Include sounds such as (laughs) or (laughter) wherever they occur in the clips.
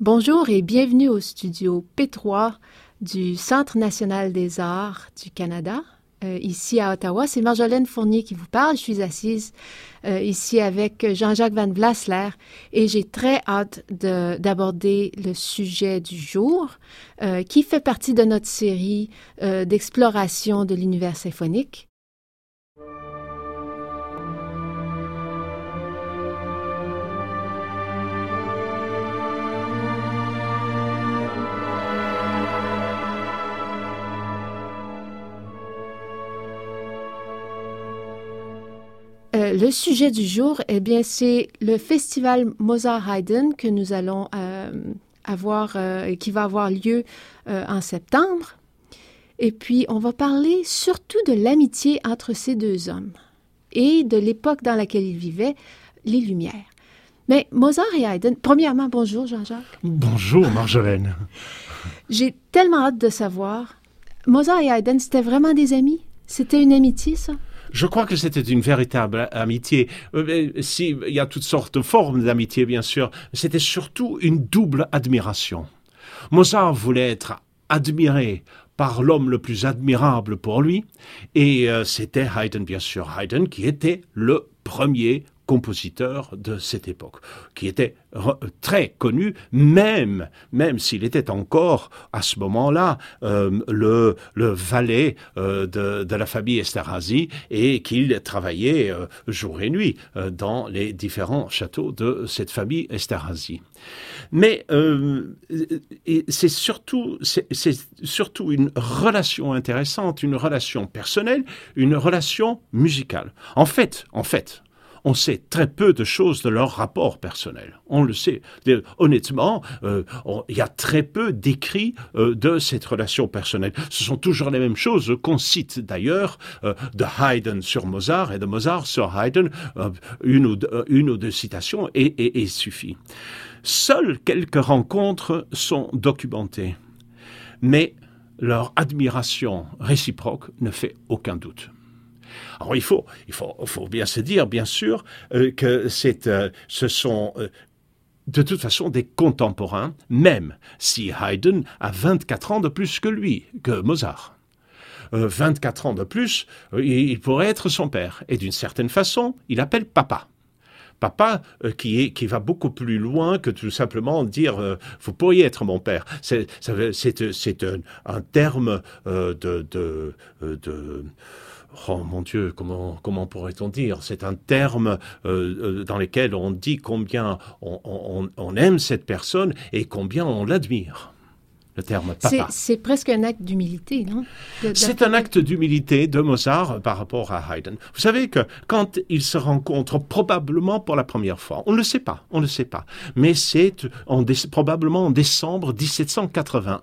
Bonjour et bienvenue au studio P3 du Centre national des arts du Canada. Euh, ici à Ottawa, c'est Marjolaine Fournier qui vous parle. Je suis assise euh, ici avec Jean-Jacques Van Vlasler et j'ai très hâte d'aborder le sujet du jour euh, qui fait partie de notre série d'exploration de l'univers symphonique. Le sujet du jour, eh bien, c'est le festival Mozart-Haydn que nous allons euh, avoir, euh, qui va avoir lieu en septembre. Et puis, on va parler surtout de l'amitié entre ces deux hommes et de l'époque dans laquelle ils vivaient, les Lumières. Mais Mozart et Haydn, premièrement, bonjour Jean-Jacques. Bonjour Marjolaine. (laughs) J'ai tellement hâte de savoir. Mozart et Haydn, c'était vraiment des amis? C'était une amitié, ça? Je crois que c'était une véritable amitié. Euh, si, il y a toutes sortes de formes d'amitié, bien sûr. C'était surtout une double admiration. Mozart voulait être admiré par l'homme le plus admirable pour lui, et euh, c'était Haydn, bien sûr, Haydn qui était le premier compositeur de cette époque, qui était très connu, même, même s'il était encore à ce moment-là euh, le, le valet euh, de, de, la famille Esterhazy et qu'il travaillait euh, jour et nuit dans les différents châteaux de cette famille Esterhazy. Mais c'est surtout, c'est surtout une relation intéressante, une relation personnelle, une relation musicale. En fait, en fait, on sait très peu de choses de leur rapport personnel. On le sait. Honnêtement, euh, il y a très peu d'écrits euh, de cette relation personnelle. Ce sont toujours les mêmes choses qu'on cite d'ailleurs euh, de Haydn sur Mozart et de Mozart sur Haydn, une ou, deux, citations et, et suffit. Seules quelques rencontres sont documentées, mais leur admiration réciproque ne fait aucun doute. Alors il faut, il faut, faut bien se dire, bien sûr, euh, que c'est, euh, ce sont euh, de toute façon des contemporains, même si Haydn a 24 ans de plus que lui, que Mozart. 24 ans de plus, il pourrait être son père. Et d'une certaine façon, il appelle papa papa qui, est, qui va beaucoup plus loin que tout simplement dire vous pourriez être mon père. C'est, un, terme de, de, de oh mon Dieu, comment, comment pourrait-on dire? C'est un terme euh, euh, dans lequel on dit combien on, aime cette personne et combien on l'admire. Le terme papa. C'est presque un acte d'humilité, non? C'est un acte d'humilité de Mozart par rapport à Haydn. Vous savez que quand ils se rencontrent probablement pour la première fois, on ne le sait pas, on ne le sait pas, mais c'est probablement en décembre 1781.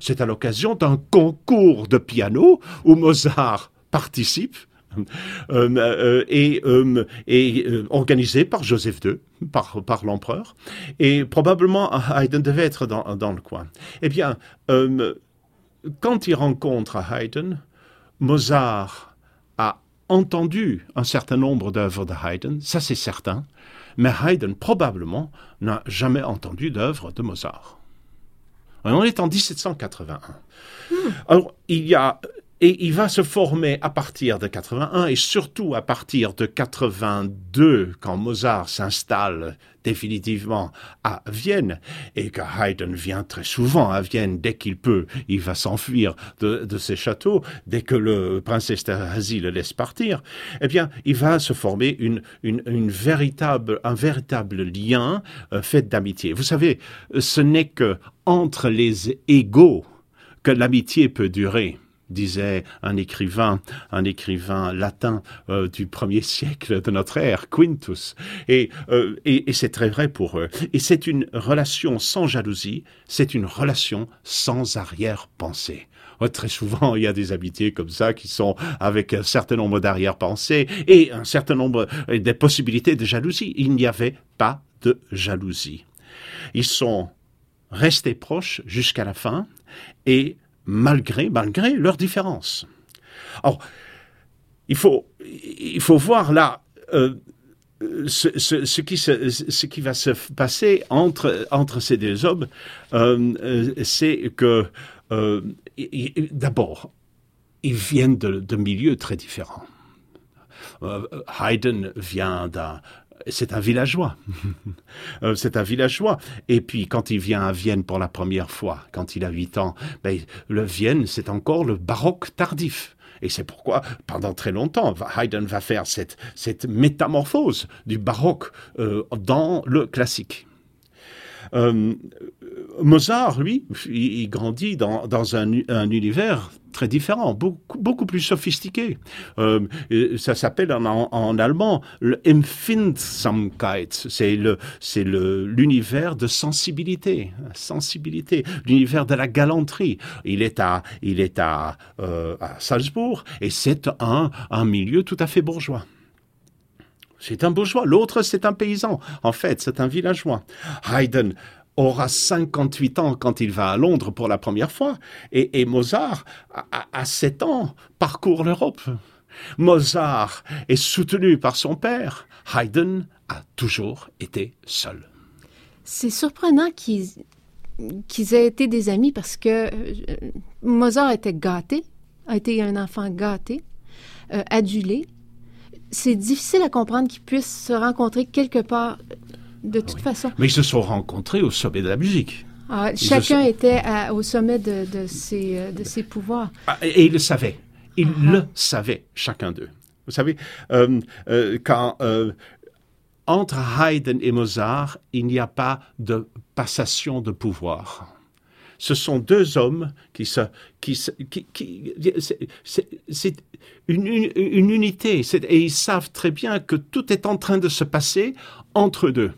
C'est à l'occasion d'un concours de piano où Mozart participe euh, euh, et, euh, et organisé par Joseph II, par, par l'empereur, et probablement Haydn devait être dans, dans le coin. Eh bien, quand il rencontre Haydn, Mozart a entendu un certain nombre d'œuvres de Haydn, ça c'est certain, mais Haydn probablement n'a jamais entendu d'œuvres de Mozart. On est en 1781. Hmm. Alors, il y a et il va se former à partir de 81 et surtout à partir de 82 quand Mozart s'installe définitivement à Vienne et que Haydn vient très souvent à Vienne dès qu'il peut, il va s'enfuir de, de ses châteaux dès que le prince Esterhazy le laisse partir. Eh bien, il va se former une, une, une véritable, un véritable lien euh, fait d'amitié. Vous savez, ce n'est que entre les égaux que l'amitié peut durer disait un écrivain, un écrivain latin euh, du premier siècle de notre ère, Quintus. Et, euh, et, c'est très vrai pour eux. Et c'est une relation sans jalousie, c'est une relation sans arrière-pensée. très souvent, il y a des amitiés comme ça qui sont avec un certain nombre d'arrière-pensées et un certain nombre des possibilités de jalousie. Il n'y avait pas de jalousie. Ils sont restés proches jusqu'à la fin et malgré, malgré leurs différences. Alors, il faut, il faut voir là, euh, ce, qui se, ce, qui va se passer entre, entre ces deux hommes, euh, euh, c'est que d'abord, ils viennent de, de, milieux très différents. Haydn vient d'un c'est un villageois. (laughs) c'est un villageois. Et puis, quand il vient à Vienne pour la première fois, quand il a huit ans, ben, le Vienne, c'est encore le baroque tardif. Et c'est pourquoi, pendant très longtemps, Haydn va faire cette, cette métamorphose du baroque euh, dans le classique. Euh, Mozart, lui, il, grandit dans, dans un, un, univers très différent, beaucoup, beaucoup plus sophistiqué. Euh, ça s'appelle en, en, allemand le Empfindsamkeit. C'est le, c'est le, l'univers de sensibilité, sensibilité, l'univers de la galanterie. Il est à, il est à, euh, à Salzbourg et c'est un, un milieu tout à fait bourgeois. C'est un bourgeois. L'autre, c'est un paysan. En fait, c'est un villageois. Haydn aura 58 ans quand il va à Londres pour la première fois. Et, Mozart, à, 7 ans, parcourt l'Europe. Mozart est soutenu par son père. Haydn a toujours été seul. C'est surprenant qu'ils aient été des amis parce que euh, Mozart était gâté, a été un enfant gâté, euh, adulé c'est difficile à comprendre qu'ils puissent se rencontrer quelque part de toute façon. Mais ils se sont rencontrés au sommet de la musique. Ah, chacun était au sommet de, ses, euh, de ses pouvoirs. Ah, et, ils le savaient. Ils ah. le savaient, chacun d'eux. Vous savez, euh, euh, quand entre Haydn et Mozart, il n'y a pas de passation de pouvoir ce sont deux hommes qui se, qui, qui, c'est une, une, unité, et ils savent très bien que tout est en train de se passer entre deux.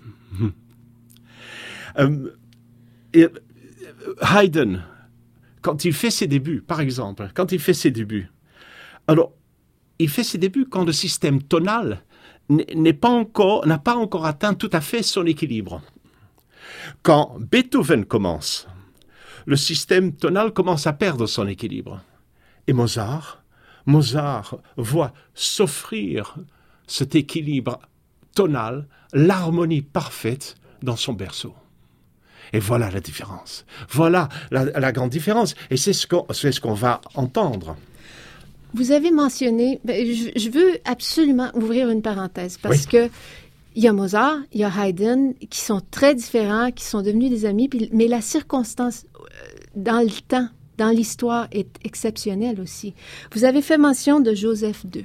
Euh, et Haydn, quand il fait ses débuts, par exemple, quand il fait ses débuts, alors il fait ses débuts quand le système tonal pas n'a pas encore atteint tout à fait son équilibre. Quand Beethoven commence, le système tonal commence à perdre son équilibre. Et Mozart, Mozart voit s'offrir cet équilibre tonal, l'harmonie parfaite dans son berceau. Et voilà la différence. Voilà la, grande différence. Et c'est ce qu'on ce qu'on va entendre. Vous avez mentionné, ben, je, veux absolument ouvrir une parenthèse parce que il y a Mozart, il y a Haydn, qui sont très différents, qui sont devenus des amis, mais la circonstance dans le temps, dans l'histoire, est exceptionnel aussi. Vous avez fait mention de Joseph II.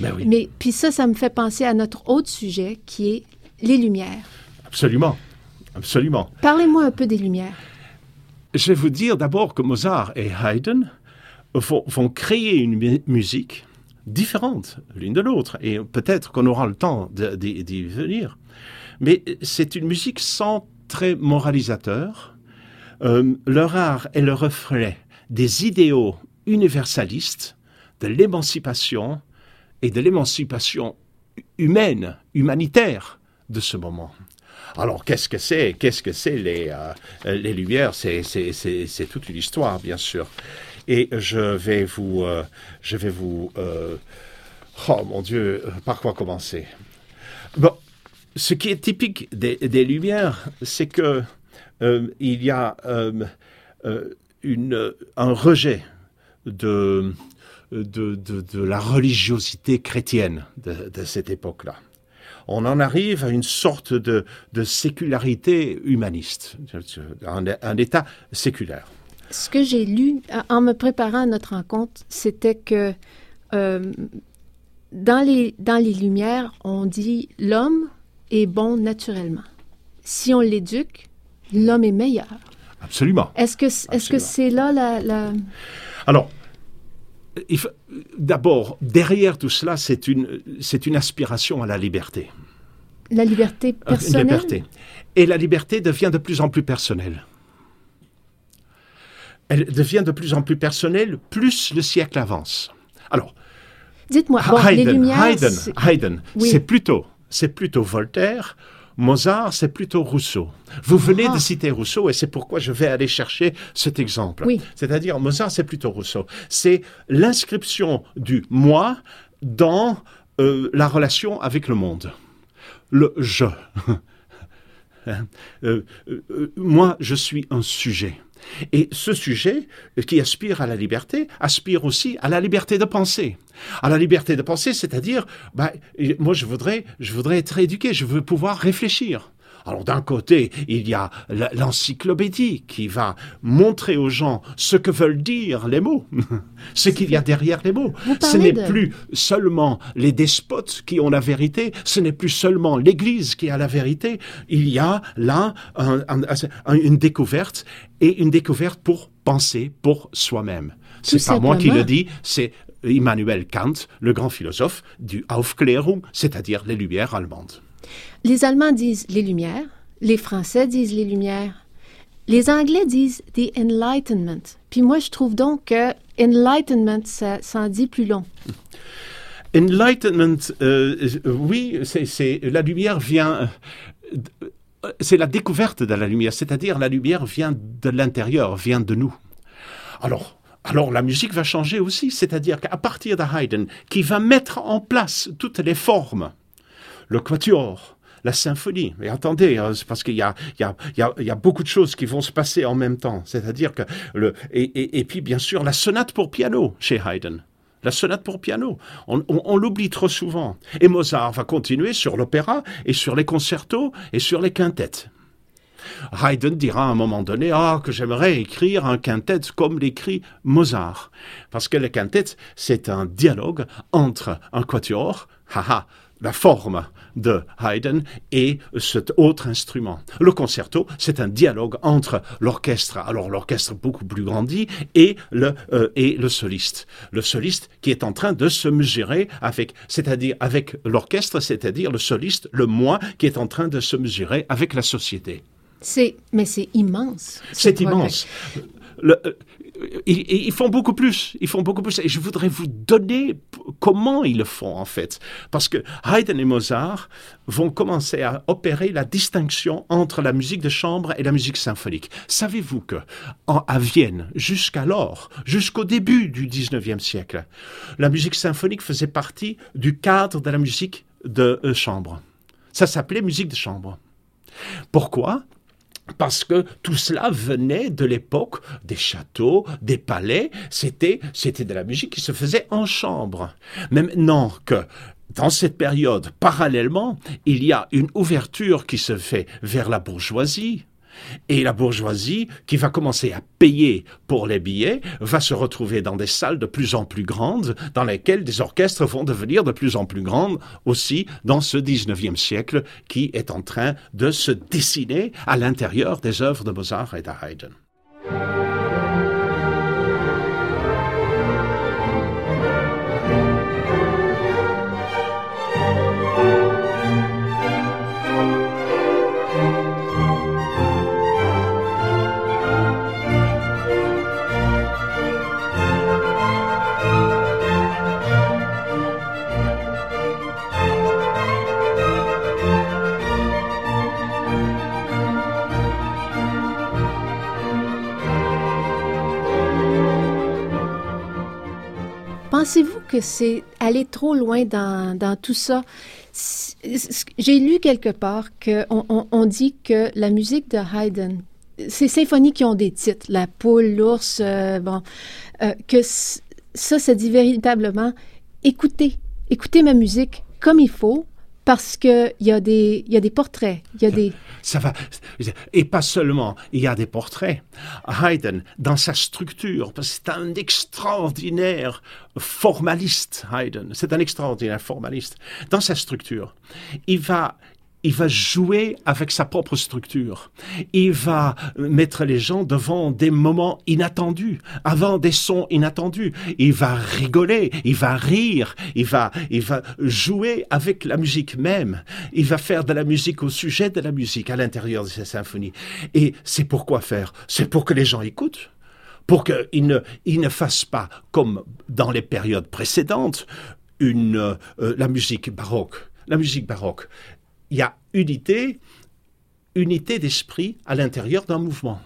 Ben oui. Mais puis ça, ça me fait penser à notre autre sujet qui est les Lumières. Absolument, absolument. Parlez-moi un peu des Lumières. Je vais vous dire d'abord que Mozart et Haydn vont, vont créer une musique différente l'une de l'autre, et peut-être qu'on aura le temps d'y venir. Mais c'est une musique sans trait moralisateur, euh, leur art est le reflet des idéaux universalistes de l'émancipation et de l'émancipation humaine, humanitaire de ce moment. Alors, qu'est-ce que c'est Qu'est-ce que c'est les, euh, les Lumières? C'est toute une histoire, bien sûr. Et je vais vous... Euh, je vais vous oh mon Dieu, par quoi commencer? Bon, ce qui est typique des, Lumières, c'est que euh, il y a euh, euh, un rejet de, de, de, la religiosité chrétienne de cette époque-là. On en arrive à une sorte de, de sécularité humaniste, un, un, état séculaire. Ce que j'ai lu en me préparant à notre rencontre, c'était que euh, dans, les, dans les Lumières, on dit l'homme est bon naturellement. Si on l'éduque, l'homme est meilleur. Absolument. Est-ce que est-ce que c'est là la, Alors, d'abord, derrière tout cela, c'est une, c'est une aspiration à la liberté. La liberté personnelle. liberté. Et la liberté devient de plus en plus personnelle. Elle devient de plus en plus personnelle, plus le siècle avance. Alors, dites-moi, Haydn, Haydn c'est plutôt, c'est plutôt Voltaire Mozart, c'est plutôt Rousseau. Vous venez de ah. citer Rousseau et c'est pourquoi je vais aller chercher cet exemple. C'est-à-dire, Mozart, c'est plutôt Rousseau. C'est l'inscription du moi dans euh, la relation avec le monde. le je. (laughs) Hein, euh, euh, moi, je suis un sujet. Et ce sujet qui aspire à la liberté aspire aussi à la liberté de penser. À la liberté de penser, c'est-à-dire, bah, moi je voudrais, je voudrais être éduqué, je veux pouvoir réfléchir. Alors d'un côté, il y a l'encyclopédie qui va montrer aux gens ce que veulent dire les mots, (laughs) ce qu'il y a derrière les mots. Ce n'est plus seulement les despotes qui ont la vérité, ce n'est plus seulement l'Église qui a la vérité. Il y a là une découverte et une découverte pour penser pour soi-même. C'est pas moi qui le dis, c'est Immanuel Kant, le grand philosophe du Aufklärung, c'est-à-dire les Lumières allemandes. Les Allemands disent les Lumières, les Français disent les Lumières, les Anglais disent the Enlightenment. Puis moi, je trouve donc que Enlightenment, ça, en dit plus long. Enlightenment, euh, oui, c'est la lumière vient. Euh, c'est la découverte de la lumière, c'est-à-dire la lumière vient de l'intérieur, vient de nous. Alors, alors la musique va changer aussi, c'est-à-dire qu'à partir de Haydn, qui va mettre en place toutes les formes, le quatuor, la symphonie. Mais attendez, hein, parce qu'il y a, beaucoup de choses qui vont se passer en même temps. C'est-à-dire que le et, puis bien sûr la sonate pour piano chez Haydn. La sonate pour piano, on, l'oublie trop souvent. Et Mozart va continuer sur l'opéra et sur les concertos et sur les quintettes. Haydn dira à un moment donné Ah, que j'aimerais écrire un quintet comme l'écrit Mozart. Parce que le quintet, c'est un dialogue entre un quatuor, haha, la forme de Haydn et cet autre instrument. Le concerto, c'est un dialogue entre l'orchestre, alors l'orchestre beaucoup plus grandi, et le, euh, et le soliste. Le soliste qui est en train de se mesurer avec, c'est-à-dire avec l'orchestre, c'est-à-dire le soliste, le moi, qui est en train de se mesurer avec la société. C'est, mais c'est immense. C'est immense. Le, ils, font beaucoup plus. Ils font beaucoup plus. Et je voudrais vous donner comment ils le font, en fait. Parce que Haydn et Mozart vont commencer à opérer la distinction entre la musique de chambre et la musique symphonique. Savez-vous que, à Vienne, jusqu'alors, jusqu'au début du 19e siècle, la musique symphonique faisait partie du cadre de la musique de euh, chambre. Ça s'appelait musique de chambre. Pourquoi? Parce que tout cela venait de l'époque des châteaux, des palais, c'était, c'était de la musique qui se faisait en chambre. Mais maintenant que dans cette période, parallèlement, il y a une ouverture qui se fait vers la bourgeoisie, et la bourgeoisie, qui va commencer à payer pour les billets, va se retrouver dans des salles de plus en plus grandes, dans lesquelles des orchestres vont devenir de plus en plus grandes aussi dans ce 19e siècle qui est en train de se dessiner à l'intérieur des œuvres de Mozart et de Haydn. C'est aller trop loin dans, dans tout ça? J'ai lu quelque part qu'on on, dit que la musique de Haydn, ces symphonies qui ont des titres, La poule, l'ours, euh, bon, euh, que ça, ça dit véritablement écoutez, écoutez ma musique comme il faut, parce qu'il y, a des, y a des portraits, il y a des... (laughs) Ça va. Et pas seulement, il y a des portraits. Haydn, dans sa structure, parce que c'est un extraordinaire formaliste, Haydn, c'est un extraordinaire formaliste. Dans sa structure, il va, il va jouer avec sa propre structure. Il va mettre les gens devant des moments inattendus, avant des sons inattendus. Il va rigoler, il va rire, il va, il va jouer avec la musique même. Il va faire de la musique au sujet de la musique à l'intérieur de sa symphonie. Et c'est pourquoi faire? C'est pour que les gens écoutent pour qu'ils ne, ils ne fassent pas, comme dans les périodes précédentes, une, euh, la musique baroque. La musique baroque, il y a unité, unité d'esprit à l'intérieur d'un mouvement.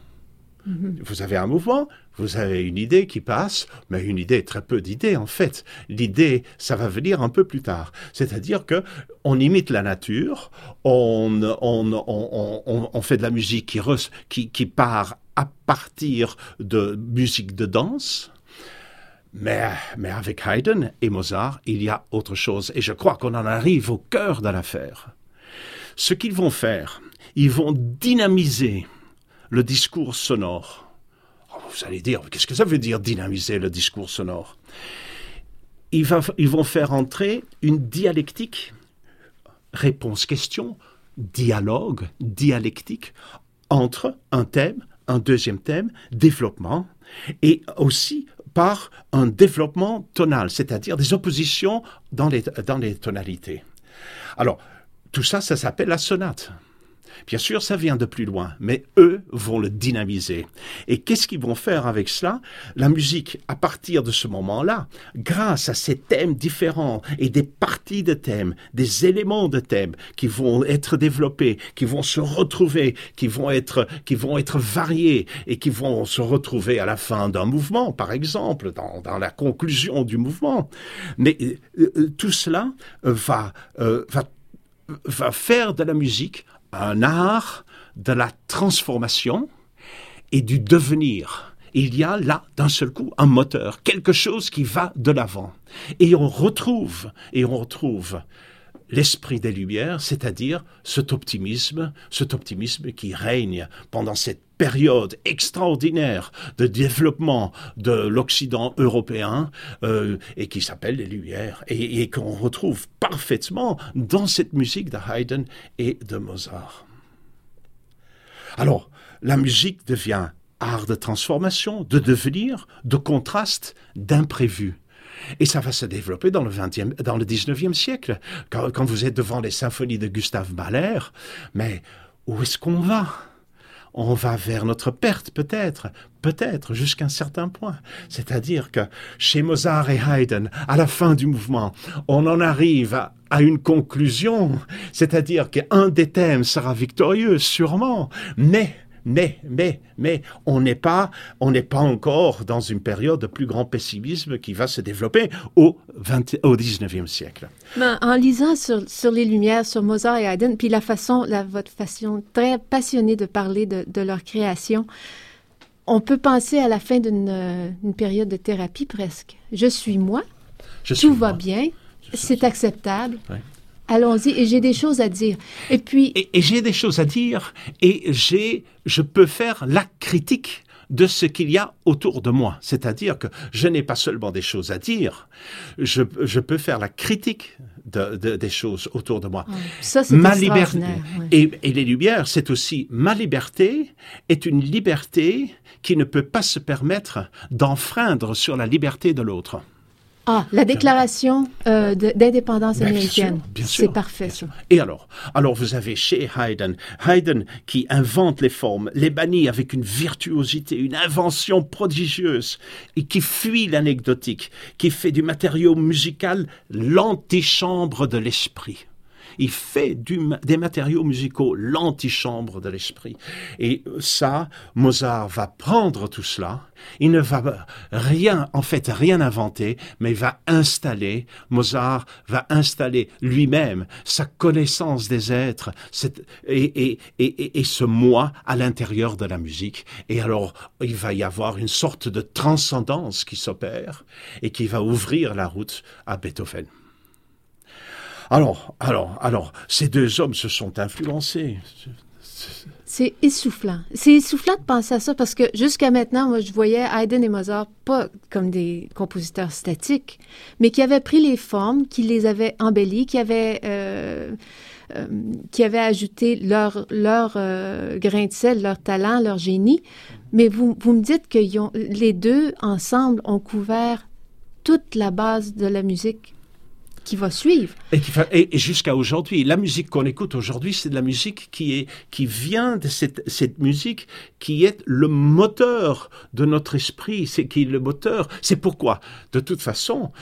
Vous avez un mouvement, vous avez une idée qui passe, mais une idée, très peu d'idées en fait. L'idée, ça va venir un peu plus tard. C'est-à-dire que on imite la nature, on, on, on, on fait de la musique qui, qui, qui part à partir de musique de danse. Mais, mais avec Haydn et Mozart, il y a autre chose. Et je crois qu'on en arrive au cœur de l'affaire. Ce qu'ils vont faire, ils vont dynamiser le discours sonore. Oh, vous allez dire, qu'est-ce que ça veut dire dynamiser le discours sonore? Ils, ils vont faire entrer une dialectique, réponse-question, dialogue, dialectique, entre un thème, un deuxième thème, développement, et aussi par un développement tonal, c'est-à-dire des oppositions dans les, dans les tonalités. Alors, tout ça, ça s'appelle la sonate. Bien sûr, ça vient de plus loin, mais eux vont le dynamiser. Et qu'est-ce qu'ils vont faire avec cela? La musique, à partir de ce moment-là, grâce à ces thèmes différents et des parties de thèmes, des éléments de thèmes qui vont être développés, qui vont se retrouver, qui vont être, qui vont être variés et qui vont se retrouver à la fin d'un mouvement, par exemple, dans, la conclusion du mouvement. Mais euh, euh, tout cela euh, va, va va faire de la musique un art de la transformation et du devenir. Il y a là, d'un seul coup, un moteur, quelque chose qui va de l'avant. Et on retrouve, et on retrouve l'esprit des Lumières, c'est-à-dire cet optimisme, cet optimisme qui règne pendant cette période extraordinaire de développement de l'Occident européen euh, et qui s'appelle les Lumières et, qu'on retrouve parfaitement dans cette musique de Haydn et de Mozart. Alors, la musique devient art de transformation, de devenir, de contraste, d'imprévu. Et ça va se développer dans le, 20e, dans le 19e siècle. Quand, quand vous êtes devant les symphonies de Gustave Mahler, mais où est-ce qu'on va? On va vers notre perte peut-être, peut-être jusqu'à un certain point. C'est-à-dire que chez Mozart et Haydn, à la fin du mouvement, on en arrive à, une conclusion, c'est-à-dire qu'un des thèmes sera victorieux, sûrement, mais mais, mais, mais, on n'est pas, on n'est pas encore dans une période de plus grand pessimisme qui va se développer au, 20, au 19e siècle. en lisant sur, sur, les Lumières, sur Mozart et Haydn, puis la façon, la, votre façon très passionnée de parler de, de leur création, on peut penser à la fin d'une période de thérapie presque. Je suis moi, Je tout va bien, c'est acceptable. Oui. Allons-y, et j'ai des choses à dire. Et puis. Et, et j'ai des choses à dire, et j'ai, je peux faire la critique de ce qu'il y a autour de moi. C'est-à-dire que je n'ai pas seulement des choses à dire, je, je peux faire la critique de, de, des choses autour de moi. Ça, c'est ma liberté. Et, et les lumières, c'est aussi ma liberté est une liberté qui ne peut pas se permettre d'enfreindre sur la liberté de l'autre. Ah, la déclaration euh, d'indépendance américaine. C'est parfait. Et alors Alors vous avez chez Haydn, Haydn qui invente les formes, les bannit avec une virtuosité, une invention prodigieuse, et qui fuit l'anecdotique, qui fait du matériau musical l'antichambre de l'esprit il fait des matériaux musicaux l'antichambre de l'esprit. Et ça, Mozart va prendre tout cela, il ne va rien, en fait, rien inventer, mais va installer, Mozart va installer lui-même sa connaissance des êtres et ce moi à l'intérieur de la musique. Et alors, il va y avoir une sorte de transcendance qui s'opère et qui va ouvrir la route à Beethoven. Alors, alors, alors, ces deux hommes se sont influencés. C'est essoufflant. C'est essoufflant de penser à ça parce que jusqu'à maintenant, moi, je voyais Haydn et Mozart pas comme des compositeurs statiques, mais qui avaient pris les formes, qui les avaient embellies, qui avaient, euh, euh, qui avaient ajouté leur, leur euh, grain de sel, leur talent, leur génie. Mais vous, vous me dites que les deux, ensemble, ont couvert toute la base de la musique va suivre. Et, jusqu'à aujourd'hui, la musique qu'on écoute aujourd'hui, c'est de la musique qui, est, qui vient de cette, cette musique qui est le moteur de notre esprit, c'est qui est le moteur. C'est pourquoi, de toute façon,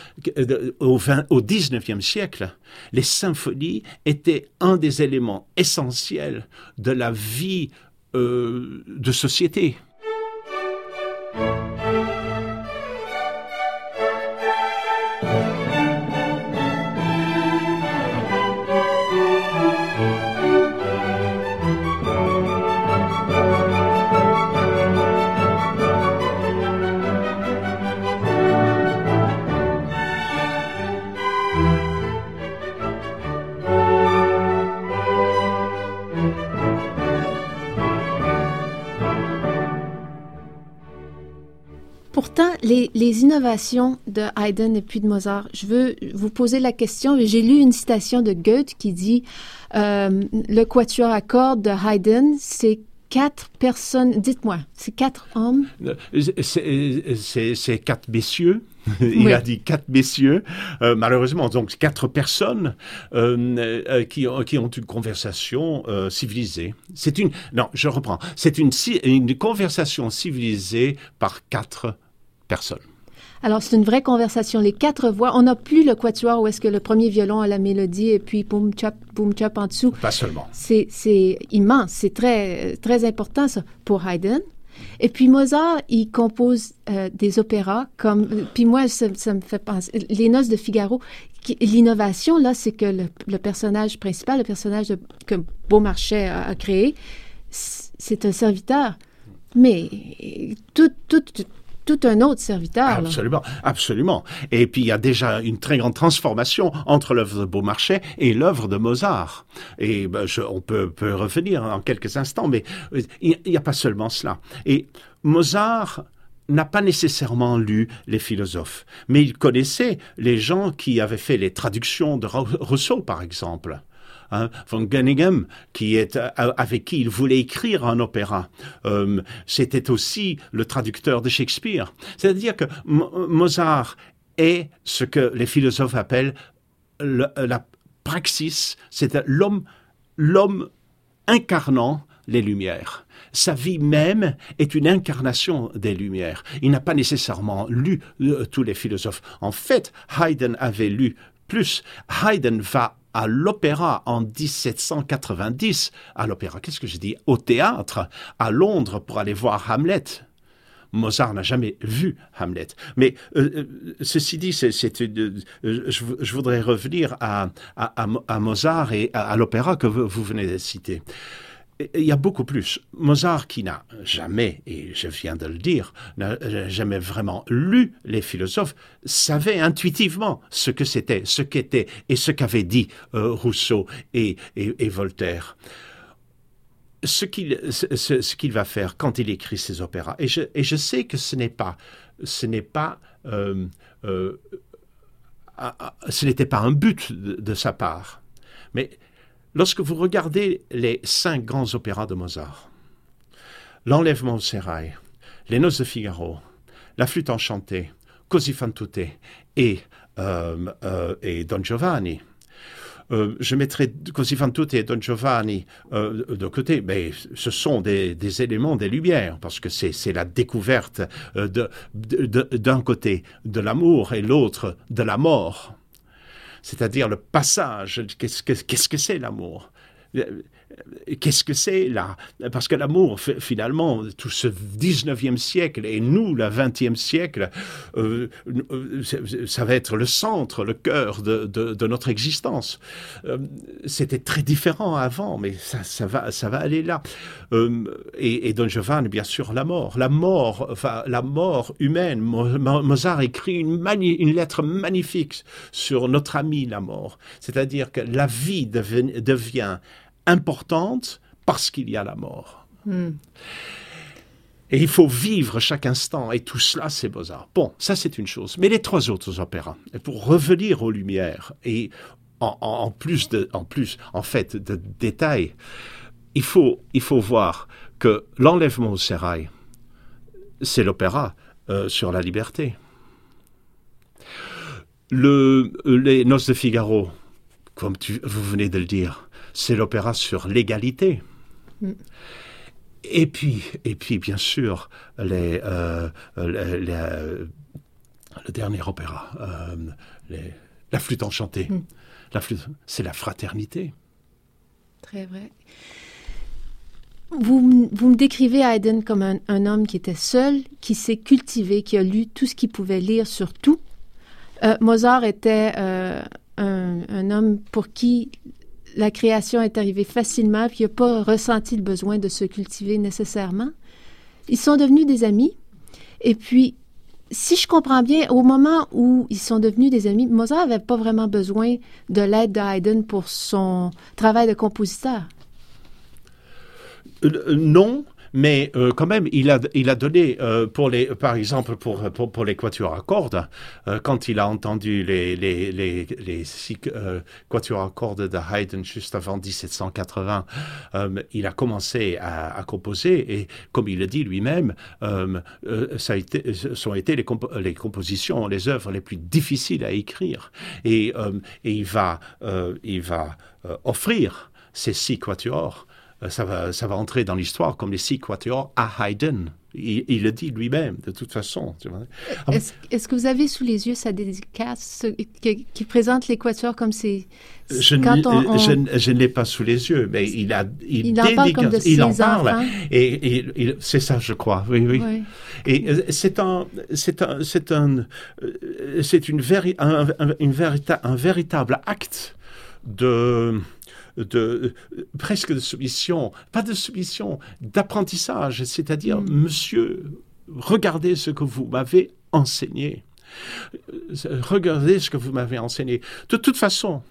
au, 20, au 19e siècle, les symphonies étaient un des éléments essentiels de la vie euh, de société. Les, les, innovations de Haydn et puis de Mozart, je veux vous poser la question. J'ai lu une citation de Goethe qui dit euh, le quatuor à cordes de Haydn, c'est quatre personnes. Dites-moi, c'est quatre hommes? C'est quatre messieurs. (laughs) Il a dit quatre messieurs, euh, malheureusement, donc quatre personnes euh, qui, ont, qui, ont, une conversation civilisée. C'est une, non, je reprends, c'est une, une conversation civilisée par quatre personnes. Alors, c'est une vraie conversation. Les quatre voix, on n'a plus le quatuor où est-ce que le premier violon a la mélodie et puis boum chop, boum chop en dessous. Pas seulement. C'est, immense. C'est très, très important, ça, pour Haydn. Et puis Mozart, il compose euh, des opéras comme. Puis moi, ça, me fait penser. Les Noces de Figaro. L'innovation, là, c'est que le, personnage principal, le personnage que Beaumarchais a, a créé, c'est un serviteur. Mais tout, tout, tout un autre serviteur. Absolument, absolument. Et puis il y a déjà une très grande transformation entre l'œuvre de Beaumarchais et l'œuvre de Mozart. Et ben, on peut, peut, revenir en quelques instants, mais il n'y a pas seulement cela. Et Mozart n'a pas nécessairement lu les philosophes, mais il connaissait les gens qui avaient fait les traductions de Rousseau, par exemple. Hein, von Gunningham, qui est, euh, avec qui il voulait écrire un opéra. Euh, c'était aussi le traducteur de Shakespeare. C'est-à-dire que Mozart est ce que les philosophes appellent la praxis, c'est l'homme, l'homme incarnant les Lumières. Sa vie même est une incarnation des Lumières. Il n'a pas nécessairement lu euh, tous les philosophes. En fait, Haydn avait lu plus. Haydn va à l'opéra en 1790, à l'opéra, qu'est-ce que je dis, au théâtre, à Londres pour aller voir Hamlet. Mozart n'a jamais vu Hamlet. Mais euh, euh, ceci dit, euh, je, voudrais revenir à, Mozart et à, l'opéra que vous, venez de citer il y a beaucoup plus. Mozart, qui n'a jamais, et je viens de le dire, n'a jamais vraiment lu les philosophes, savait intuitivement ce que c'était, ce qu'était et ce qu'avaient dit euh, Rousseau et, Voltaire. Ce qu'il, va faire quand il écrit ses opéras. Et je, sais que ce n'est pas, euh, euh, ce n'était pas un but de, de sa part. Mais Lorsque vous regardez les cinq grands opéras de Mozart, L'Enlèvement au sérail, Les Noces de Figaro, La Flûte enchantée, Così fan tutte et, euh, euh, Don Giovanni, euh, je mettrai Così fan tutte et Don Giovanni de côté, mais ce sont des, éléments des Lumières, parce que c'est la découverte d'un côté de l'amour et l'autre de la mort c'est-à-dire le passage. Qu'est-ce que c'est l'amour? Qu'est-ce que c'est là? Parce que l'amour, finalement, tout ce 19e siècle et nous, le 20e siècle, euh, euh, ça va être le centre, le cœur de, notre existence. Euh, c'était très différent avant, mais ça, va, ça va aller là. et, Don Giovanni, bien sûr, la mort. La mort, enfin, la mort humaine. Mozart écrit une, une lettre magnifique sur notre ami, la mort. C'est-à-dire que la vie devient importante parce qu'il y a la mort. Hmm. Et il faut vivre chaque instant, et tout cela, c'est Mozart. Bon, ça c'est une chose. Mais les trois autres opéras, et pour revenir aux Lumières, et en, plus, de, en plus, en fait, de détails, il faut, il faut voir que l'enlèvement au sérail, c'est l'opéra euh, sur la liberté. Le, les Noces de Figaro, comme tu, vous venez de le dire, c'est l'opéra sur l'égalité. Mm. Et puis, et puis, bien sûr, les, euh, euh, le dernier opéra, euh, la flûte enchantée. Mm. La flûte, c'est la fraternité. Très vrai. Vous, vous, me décrivez Haydn comme un, homme qui était seul, qui s'est cultivé, qui a lu tout ce qu'il pouvait lire sur tout. Mozart était un, un, homme pour qui la création est arrivée facilement, puis il n'a pas ressenti le besoin de se cultiver nécessairement. Ils sont devenus des amis. Et puis, si je comprends bien, au moment où ils sont devenus des amis, Mozart n'avait pas vraiment besoin de l'aide de Haydn pour son travail de compositeur. Euh, non, mais euh, quand même, il a, donné, euh, par exemple, pour, les quatuors à cordes, euh, quand il a entendu les, six quatuors à cordes de Haydn juste avant 1780, il a commencé à, composer et, comme il le dit lui-même, ça a été, sont été les, compositions, les œuvres les plus difficiles à écrire. Et, il va, offrir ces six quatuors ça va, ça va entrer dans l'histoire comme les six quatuors à Haydn. Il, le dit lui-même, de toute façon. Ah est-ce que vous avez sous les yeux sa dédicace qui, présente les quatuors comme c'est... Je, je, ne l'ai pas sous les yeux, mais il, a, il, il en parle comme de il en parle. Et, et c'est ça, je crois. Oui, oui. Et euh, c'est un, c'est un, c'est un, euh, c'est une, un, une un véritable acte de de presque de soumission, pas de soumission, d'apprentissage, c'est-à-dire, mm. monsieur, regardez ce que vous m'avez enseigné. Regardez ce que vous m'avez enseigné. De toute façon,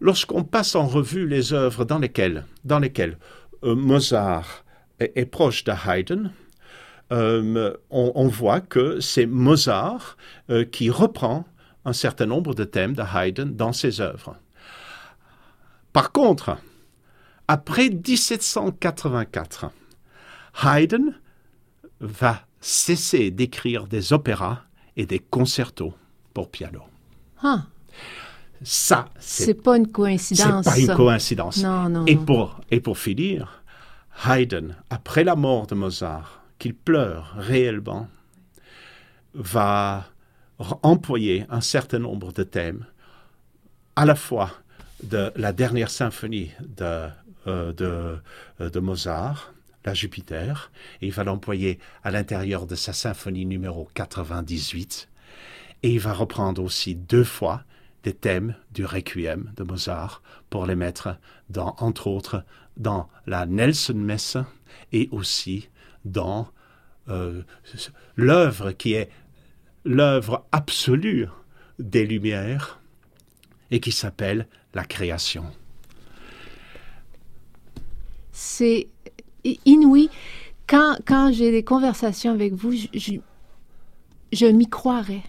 lorsqu'on passe en revue les œuvres dans lesquelles, dans lesquelles euh, Mozart est, proche de Haydn, euh, on, voit que c'est Mozart euh, qui reprend un certain nombre de thèmes de Haydn dans ses œuvres. Par contre, après 1784, Haydn va cesser d'écrire des opéras et des concertos pour piano. Ah. Ça, c'est pas une coïncidence. C'est pas une coïncidence. Non, non, et pour et pour finir, Haydn, après la mort de Mozart, qu'il pleure réellement, va employer un certain nombre de thèmes, à la fois de la dernière symphonie de, euh, euh, de, Mozart, la Jupiter, et il va l'employer à l'intérieur de sa symphonie numéro 98, et il va reprendre aussi deux fois des thèmes du Requiem de Mozart pour les mettre dans, entre autres, dans la Nelson Messe et aussi dans euh, l'œuvre qui est l'œuvre absolue des Lumières et qui s'appelle la création. C'est inouï. Quand, quand j'ai des conversations avec vous, je, je, m'y croirais.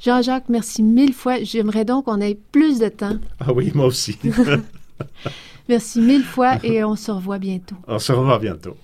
Jean-Jacques, merci mille fois. J'aimerais donc qu'on ait plus de temps. Ah oui, moi aussi. (laughs) merci mille fois et on se revoit bientôt. On se revoit bientôt.